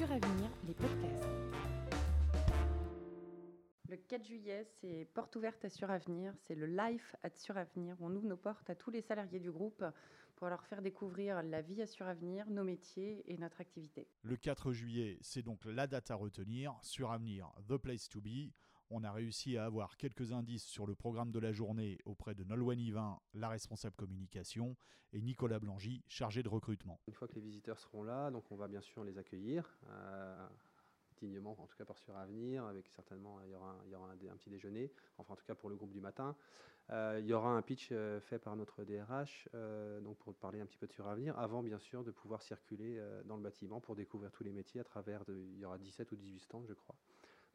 Suravenir, les podcasts. Le 4 juillet, c'est porte ouverte à Suravenir, c'est le Life à Suravenir. On ouvre nos portes à tous les salariés du groupe pour leur faire découvrir la vie à Suravenir, nos métiers et notre activité. Le 4 juillet, c'est donc la date à retenir. Suravenir, The Place to Be. On a réussi à avoir quelques indices sur le programme de la journée auprès de Nolwenn Yvain, la responsable communication, et Nicolas Blangy, chargé de recrutement. Une fois que les visiteurs seront là, donc on va bien sûr les accueillir. Euh, dignement, en tout cas pour sur Avenir, avec certainement il y aura, un, petit déjeuner, enfin en tout cas pour le groupe du matin. Euh, il y aura un pitch euh, fait par notre DRH, donc pour parler un petit peu de Suravenir, avant bien sûr de pouvoir circuler dans le bâtiment pour découvrir tous les métiers à travers, il y aura 17 ou 18 stands je crois.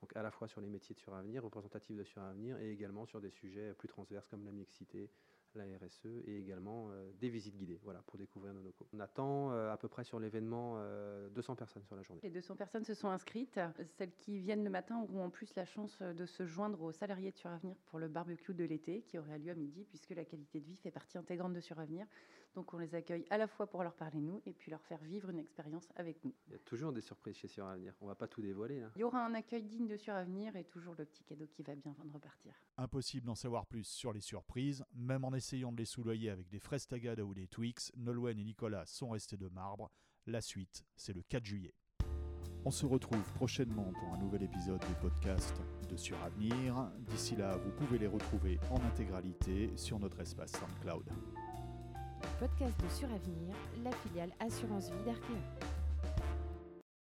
Donc à la fois sur les métiers de Suravenir, représentatifs de Suravenir, et également sur des sujets plus transverses comme la mixité, la RSE et également euh, des visites guidées voilà, pour découvrir nos locaux. On attend euh, à peu près sur l'événement euh, 200 personnes sur la journée. Les 200 personnes se sont inscrites. Celles qui viennent le matin auront en plus la chance de se joindre aux salariés de Suravenir pour le barbecue de l'été qui aura lieu à midi puisque la qualité de vie fait partie intégrante de Suravenir. Donc on les accueille à la fois pour leur parler nous et puis leur faire vivre une expérience avec nous. Il y a toujours des surprises chez Suravenir. On ne va pas tout dévoiler. Là. Il y aura un accueil digne de Suravenir et toujours le petit cadeau qui va bien avant de repartir. Impossible d'en savoir plus sur les surprises, même en essayant de les soudoyer avec des fraises ou des Twix, Nolwenn et Nicolas sont restés de marbre. La suite, c'est le 4 juillet. On se retrouve prochainement pour un nouvel épisode des podcasts de Suravenir. D'ici là, vous pouvez les retrouver en intégralité sur notre espace SoundCloud. Podcast de Suravenir, la filiale Assurance Vie d'Arkea.